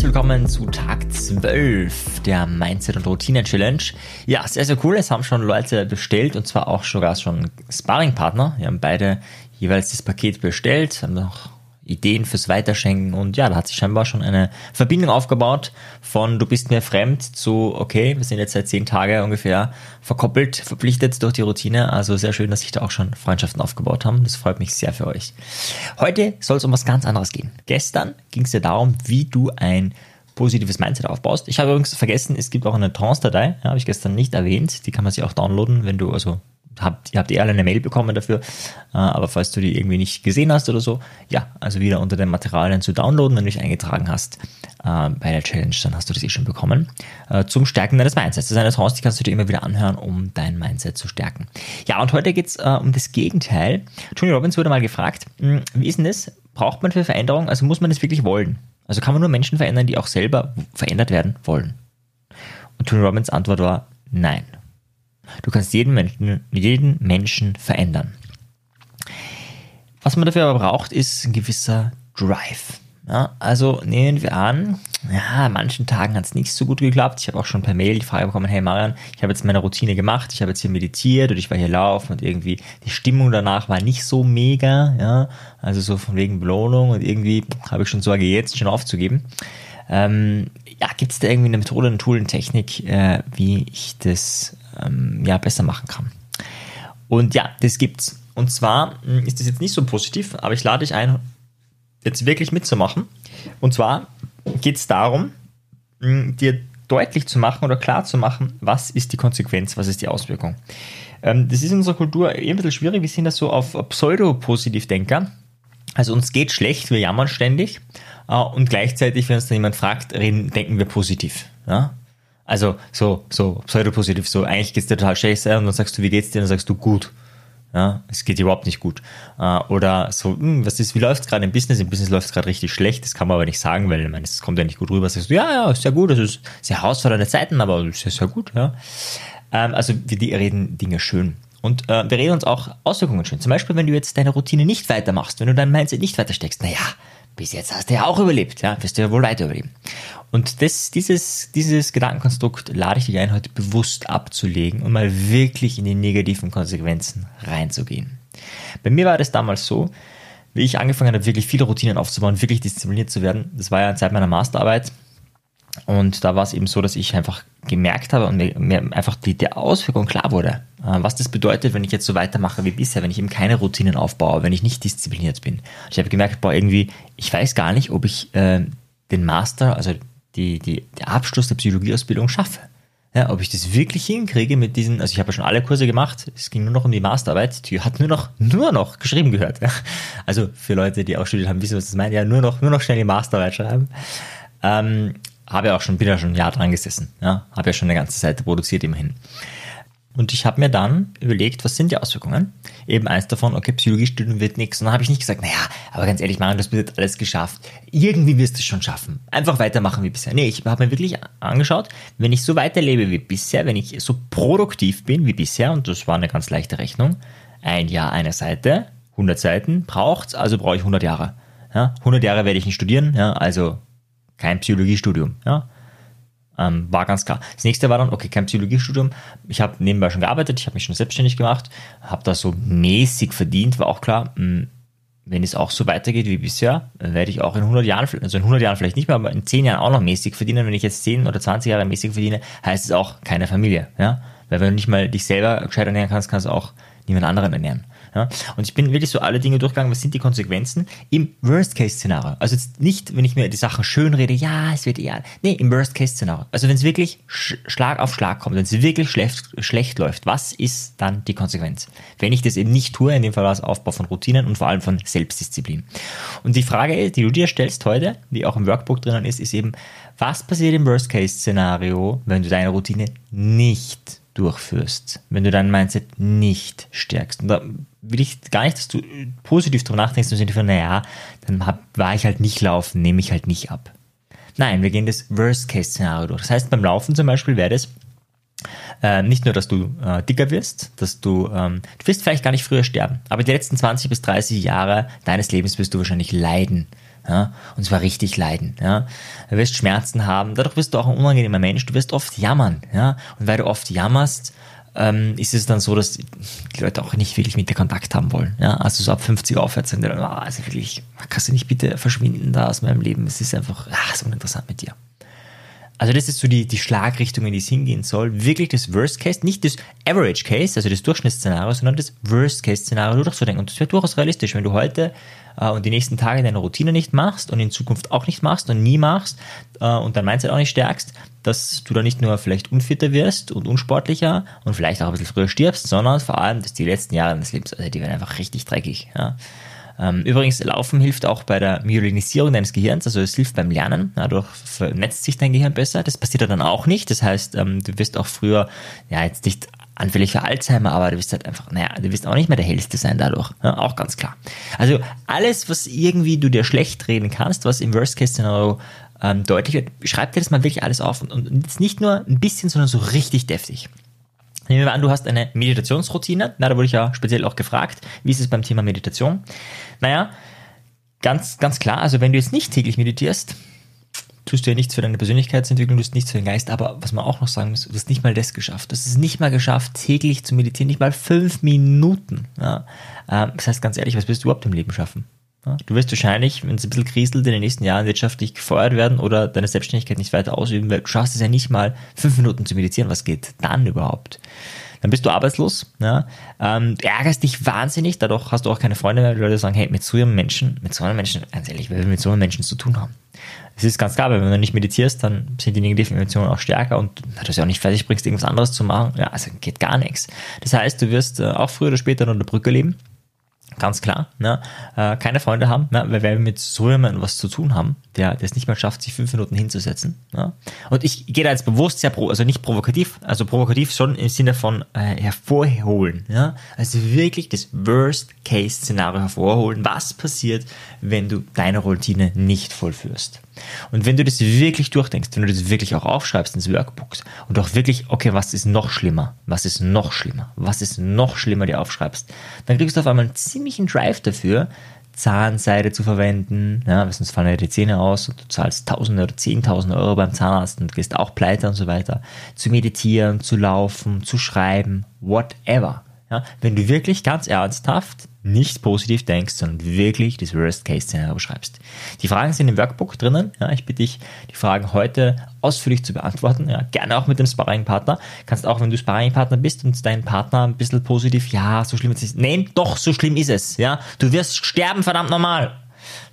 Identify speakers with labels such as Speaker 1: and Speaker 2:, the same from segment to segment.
Speaker 1: willkommen zu Tag 12 der Mindset und Routine Challenge. Ja, sehr, sehr cool. Es haben schon Leute bestellt und zwar auch sogar schon Sparringpartner. Wir haben beide jeweils das Paket bestellt, haben noch Ideen fürs Weiterschenken und ja, da hat sich scheinbar schon eine Verbindung aufgebaut von du bist mir fremd zu okay, wir sind jetzt seit zehn Tagen ungefähr verkoppelt, verpflichtet durch die Routine. Also sehr schön, dass sich da auch schon Freundschaften aufgebaut haben. Das freut mich sehr für euch. Heute soll es um was ganz anderes gehen. Gestern ging es ja darum, wie du ein positives Mindset aufbaust. Ich habe übrigens vergessen, es gibt auch eine Trance-Datei, ja, habe ich gestern nicht erwähnt. Die kann man sich auch downloaden, wenn du also habt, ihr habt eh alle eine Mail bekommen dafür, äh, aber falls du die irgendwie nicht gesehen hast oder so, ja, also wieder unter den Materialien zu downloaden, wenn du dich eingetragen hast äh, bei der Challenge, dann hast du das eh schon bekommen, äh, zum Stärken deines Mindsets. Das ist eine Chance, die kannst du dir immer wieder anhören, um dein Mindset zu stärken. Ja, und heute geht's äh, um das Gegenteil. Tony Robbins wurde mal gefragt, hm, wie ist denn das? Braucht man für Veränderung, also muss man das wirklich wollen? Also kann man nur Menschen verändern, die auch selber verändert werden wollen? Und Tony Robbins Antwort war nein. Du kannst jeden Menschen, jeden Menschen verändern. Was man dafür aber braucht, ist ein gewisser Drive. Ja, also nehmen wir an, ja, an manchen Tagen hat es nicht so gut geklappt. Ich habe auch schon per Mail die Frage bekommen, hey Marian, ich habe jetzt meine Routine gemacht, ich habe jetzt hier meditiert und ich war hier laufen und irgendwie die Stimmung danach war nicht so mega, ja, also so von wegen Belohnung und irgendwie habe ich schon Sorge, jetzt schon aufzugeben. Ähm, ja, gibt es da irgendwie eine Methode, ein Tool, eine Technik, äh, wie ich das ähm, ja, besser machen kann. Und ja, das gibt's. Und zwar hm, ist das jetzt nicht so positiv, aber ich lade dich ein, jetzt wirklich mitzumachen. Und zwar geht es darum, hm, dir deutlich zu machen oder klar zu machen, was ist die Konsequenz, was ist die Auswirkung. Ähm, das ist in unserer Kultur eh ein bisschen schwierig. Wir sind das so auf Pseudo-Positiv-Denker. Also uns geht schlecht, wir jammern ständig. Äh, und gleichzeitig, wenn uns dann jemand fragt, reden, denken wir positiv. Ja? Also so, so pseudopositiv, so eigentlich geht's dir total scheiße und dann sagst du, wie geht's dir? Und dann sagst du gut. Ja, es geht überhaupt nicht gut. Äh, oder so, hm, was ist, wie läuft's gerade im Business? Im Business läuft's gerade richtig schlecht, das kann man aber nicht sagen, weil ich meine, es kommt ja nicht gut rüber. Sagst du, ja, ja, ist sehr gut, es ist sehr herausfordernde Zeiten, aber es ist sehr gut, ja. Ähm, also wir reden Dinge schön. Und äh, wir reden uns auch Auswirkungen schön. Zum Beispiel, wenn du jetzt deine Routine nicht weitermachst, wenn du dein Mindset nicht weiter steckst, naja, bis jetzt hast du ja auch überlebt, ja, wirst du ja wohl weiter überleben. Und das, dieses, dieses Gedankenkonstrukt lade ich dich ein, heute bewusst abzulegen und mal wirklich in die negativen Konsequenzen reinzugehen. Bei mir war das damals so, wie ich angefangen habe, wirklich viele Routinen aufzubauen, wirklich diszipliniert zu werden. Das war ja Zeit meiner Masterarbeit. Und da war es eben so, dass ich einfach gemerkt habe und mir, mir einfach die, die Auswirkung klar wurde, äh, was das bedeutet, wenn ich jetzt so weitermache wie bisher, wenn ich eben keine Routinen aufbaue, wenn ich nicht diszipliniert bin. Ich habe gemerkt, boah, irgendwie, ich weiß gar nicht, ob ich äh, den Master, also die, die, der Abschluss der Psychologieausbildung schaffe. Ja, ob ich das wirklich hinkriege mit diesen, also ich habe ja schon alle Kurse gemacht, es ging nur noch um die Masterarbeit, die hat nur noch, nur noch geschrieben gehört. Ja. Also für Leute, die auch studiert haben, wissen, was das meint, ja, nur noch, nur noch schnell die Masterarbeit schreiben. Ähm, habe ja auch schon, ja schon ein Jahr dran gesessen, ja, habe ja schon eine ganze Seite produziert immerhin. Und ich habe mir dann überlegt, was sind die Auswirkungen? Eben eins davon, okay, Psychologiestudium wird nichts. Und dann habe ich nicht gesagt, naja, aber ganz ehrlich, Marian, das wird jetzt alles geschafft. Irgendwie wirst du es schon schaffen. Einfach weitermachen wie bisher. Nee, ich habe mir wirklich angeschaut, wenn ich so weiterlebe wie bisher, wenn ich so produktiv bin wie bisher, und das war eine ganz leichte Rechnung, ein Jahr eine Seite, 100 Seiten braucht's, also brauche ich 100 Jahre. Ja, 100 Jahre werde ich nicht studieren, ja, also kein Psychologiestudium. Ja, ähm, war ganz klar. Das nächste war dann, okay, kein Psychologiestudium. Ich habe nebenbei schon gearbeitet, ich habe mich schon selbstständig gemacht, habe da so mäßig verdient, war auch klar, mh, hm, wenn es auch so weitergeht wie bisher, werde ich auch in 100 Jahren, also in 100 Jahren vielleicht nicht mehr, aber in 10 Jahren auch noch mäßig verdienen. Wenn ich jetzt 10 oder 20 Jahre mäßig verdiene, heißt es auch keine Familie. Ja? Weil wenn du nicht mal dich selber gescheit ernähren kannst, kannst du auch niemand anderen ernähren. Ja? Und ich bin wirklich so alle Dinge durchgegangen, was sind die Konsequenzen im Worst-Case-Szenario. Also jetzt nicht, wenn ich mir die Sachen schön rede, ja, es wird eher, nee, im Worst-Case-Szenario. Also wenn es wirklich Schlag auf Schlag kommt, wenn es wirklich schlecht, schlecht läuft, was ist dann die Konsequenz? Wenn ich das eben nicht tue, in dem Fall war es Aufbau von Routinen und vor allem von Selbstdisziplin. Und die Frage, die du dir stellst heute, die auch im Workbook drinnen ist, ist eben, was passiert im Worst-Case-Szenario, wenn du deine Routine nicht durchführst, wenn du dein Mindset nicht stärkst. Und da will ich gar nicht, dass du positiv drüber nachdenkst Sinne von, naja, dann hab, war ich halt nicht laufen, nehme ich halt nicht ab. Nein, wir gehen das Worst-Case-Szenario durch. Das heißt, beim Laufen zum Beispiel wäre das äh, nicht nur, dass du äh, dicker wirst, dass du, ähm, du wirst vielleicht gar nicht früher sterben, aber die letzten 20 bis 30 Jahre deines Lebens wirst du wahrscheinlich leiden Ja? Und zwar richtig leiden. Ja? Du wirst Schmerzen haben, dadurch bist du auch ein unangenehmer Mensch, du wirst oft jammern. Ja? Und weil du oft jammerst, ähm, ist es dann so, dass die Leute auch nicht wirklich mit dir Kontakt haben wollen. Ja? Also so ab 50 aufwärts sind die dann, ah, also wirklich, kannst du nicht bitte verschwinden da aus meinem Leben? Es ist einfach ah, so uninteressant mit dir. Also das ist so die, die Schlagrichtung, in die es hingehen soll. Wirklich das Worst Case, nicht das Average Case, also das Durchschnittsszenario, sondern das Worst Case Szenario durchzudenken. Und das wäre durchaus realistisch, wenn du heute äh, und die nächsten Tage deine Routine nicht machst und in Zukunft auch nicht machst und nie machst äh, und dein Mindset auch nicht stärkst, dass du da nicht nur vielleicht unfitter wirst und unsportlicher und vielleicht auch ein bisschen früher stirbst, sondern vor allem, dass die letzten Jahre deines Lebens, also die werden einfach richtig dreckig. Ja. Ähm, übrigens, Laufen hilft auch bei der Myelinisierung deines Gehirns, also es hilft beim Lernen. Dadurch vernetzt sich dein Gehirn besser. Das passiert dann auch nicht. Das heißt, ähm, du wirst auch früher, ja, jetzt nicht anfällig für Alzheimer, aber du wirst halt einfach, naja, du wirst auch nicht mehr der Hellste sein dadurch. Ja, auch ganz klar. Also alles, was irgendwie du dir schlecht reden kannst, was im Worst-Case-Szenario ähm, deutlich wird, schreib dir das mal wirklich alles auf und, und nicht nur ein bisschen, sondern so richtig deftig. Nehmen wir an, du hast eine Meditationsroutine. Na, da wurde ich ja speziell auch gefragt, wie ist es beim Thema Meditation? Naja, ganz, ganz klar, also wenn du jetzt nicht täglich meditierst, tust du ja nichts für deine Persönlichkeitsentwicklung, du tust nichts für den Geist, aber was man auch noch sagen muss, du hast nicht mal das geschafft. Du hast es nicht mal geschafft, täglich zu meditieren, nicht mal fünf Minuten. Ja? Ähm, das heißt ganz ehrlich, was willst du überhaupt im Leben schaffen? Du wirst wahrscheinlich, wenn es ein bisschen kriselt, in den nächsten Jahren wirtschaftlich gefeuert werden oder deine Selbstständigkeit nicht weiter ausüben, weil du schaffst es ja nicht mal fünf Minuten zu meditieren. Was geht dann überhaupt? Dann bist du arbeitslos, ja? ähm, du ärgerst dich wahnsinnig, dadurch hast du auch keine Freunde mehr, die Leute sagen, hey, mit so einem Menschen, mit so einem Menschen, ganz ehrlich, wer will mit so einem Menschen zu tun haben? Es ist ganz klar, weil wenn du nicht meditierst, dann sind die negativen Emotionen auch stärker und du es ja auch nicht fertig bringst, irgendwas anderes zu machen, ja, also geht gar nichts. Das heißt, du wirst äh, auch früher oder später unter der Brücke leben Ganz klar, ne? äh, keine Freunde haben, ne? weil wir mit so jemandem was zu tun haben, der es nicht mal schafft, sich fünf Minuten hinzusetzen. Ne? Und ich gehe da jetzt bewusst sehr, pro, also nicht provokativ, also provokativ schon im Sinne von äh, hervorholen. Ja? Also wirklich das Worst-Case-Szenario hervorholen. Was passiert, wenn du deine Routine nicht vollführst? Und wenn du das wirklich durchdenkst, wenn du das wirklich auch aufschreibst ins Workbook und auch wirklich, okay, was ist noch schlimmer? Was ist noch schlimmer? Was ist noch schlimmer, dir aufschreibst, dann kriegst du auf einmal einen ziemlichen Drive dafür, Zahnseide zu verwenden, ja, weil sonst fallen ja die Zähne aus und du zahlst Tausende oder Zehntausende Euro beim Zahnarzt und gehst auch pleite und so weiter. Zu meditieren, zu laufen, zu schreiben, whatever. Ja, wenn du wirklich ganz ernsthaft nicht positiv denkst, sondern wirklich das Worst-Case-Szenario beschreibst. Die Fragen sind im Workbook drinnen. Ja, ich bitte dich, die Fragen heute ausführlich zu beantworten. Ja, gerne auch mit dem Sparring-Partner. Kannst auch, wenn du Sparring-Partner bist und dein Partner ein bisschen positiv, ja, so schlimm ist es. Nein, doch, so schlimm ist es. Ja, du wirst sterben, verdammt normal.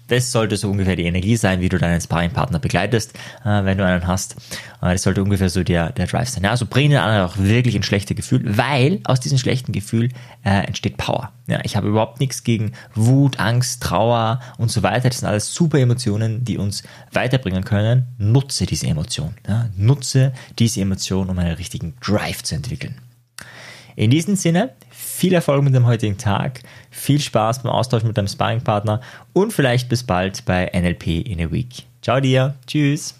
Speaker 1: Das sollte so ungefähr die Energie sein, wie du deinen Sparringpartner begleitest, äh, wenn du einen hast. Äh, das sollte ungefähr so der, der Drive sein. Ja, also bring den anderen auch wirklich ein schlechtes Gefühl, weil aus diesem schlechten Gefühl äh, entsteht Power. Ja, ich habe überhaupt nichts gegen Wut, Angst, Trauer und so weiter. Das sind alles super Emotionen, die uns weiterbringen können. Nutze diese Emotion. Ja, nutze diese Emotion, um einen richtigen Drive zu entwickeln. In diesem Sinne, viel Erfolg mit dem heutigen Tag, viel Spaß beim Austausch mit deinem Sparringpartner und vielleicht bis bald bei NLP in a Week. Ciao dir, tschüss.